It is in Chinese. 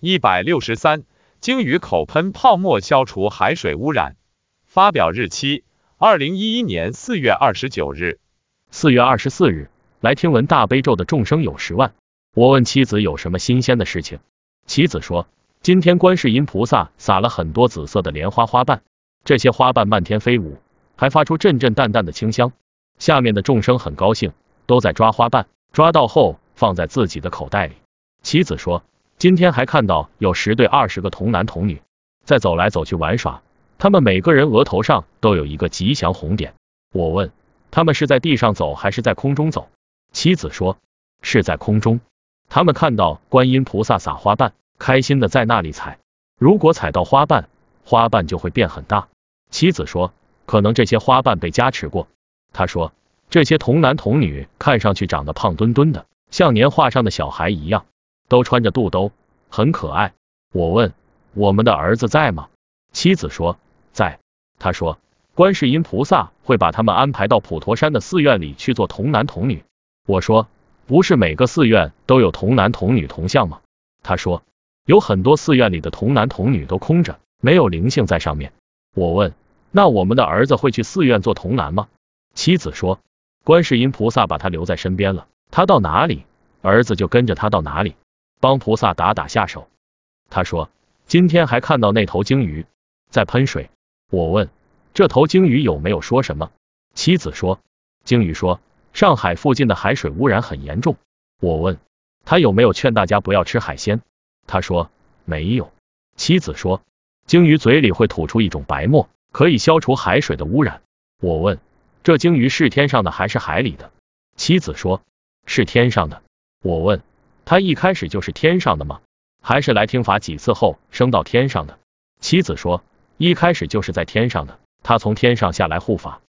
一百六十三，鲸鱼口喷泡沫消除海水污染。发表日期：二零一一年四月二十九日。四月二十四日，来听闻大悲咒的众生有十万。我问妻子有什么新鲜的事情，妻子说，今天观世音菩萨撒了很多紫色的莲花花瓣，这些花瓣漫天飞舞，还发出阵阵淡淡的清香。下面的众生很高兴，都在抓花瓣，抓到后放在自己的口袋里。妻子说。今天还看到有十对二十个童男童女在走来走去玩耍，他们每个人额头上都有一个吉祥红点。我问他们是在地上走还是在空中走，妻子说是在空中。他们看到观音菩萨撒花瓣，开心的在那里踩。如果踩到花瓣，花瓣就会变很大。妻子说可能这些花瓣被加持过。他说这些童男童女看上去长得胖墩墩的，像年画上的小孩一样。都穿着肚兜，很可爱。我问我们的儿子在吗？妻子说在。他说观世音菩萨会把他们安排到普陀山的寺院里去做童男童女。我说不是每个寺院都有童男童女铜像吗？他说有很多寺院里的童男童女都空着，没有灵性在上面。我问那我们的儿子会去寺院做童男吗？妻子说观世音菩萨把他留在身边了，他到哪里，儿子就跟着他到哪里。帮菩萨打打下手。他说今天还看到那头鲸鱼在喷水。我问这头鲸鱼有没有说什么？妻子说鲸鱼说上海附近的海水污染很严重。我问他有没有劝大家不要吃海鲜？他说没有。妻子说鲸鱼嘴里会吐出一种白沫，可以消除海水的污染。我问这鲸鱼是天上的还是海里的？妻子说是天上的。我问。他一开始就是天上的吗？还是来听法几次后升到天上的？妻子说，一开始就是在天上的，他从天上下来护法。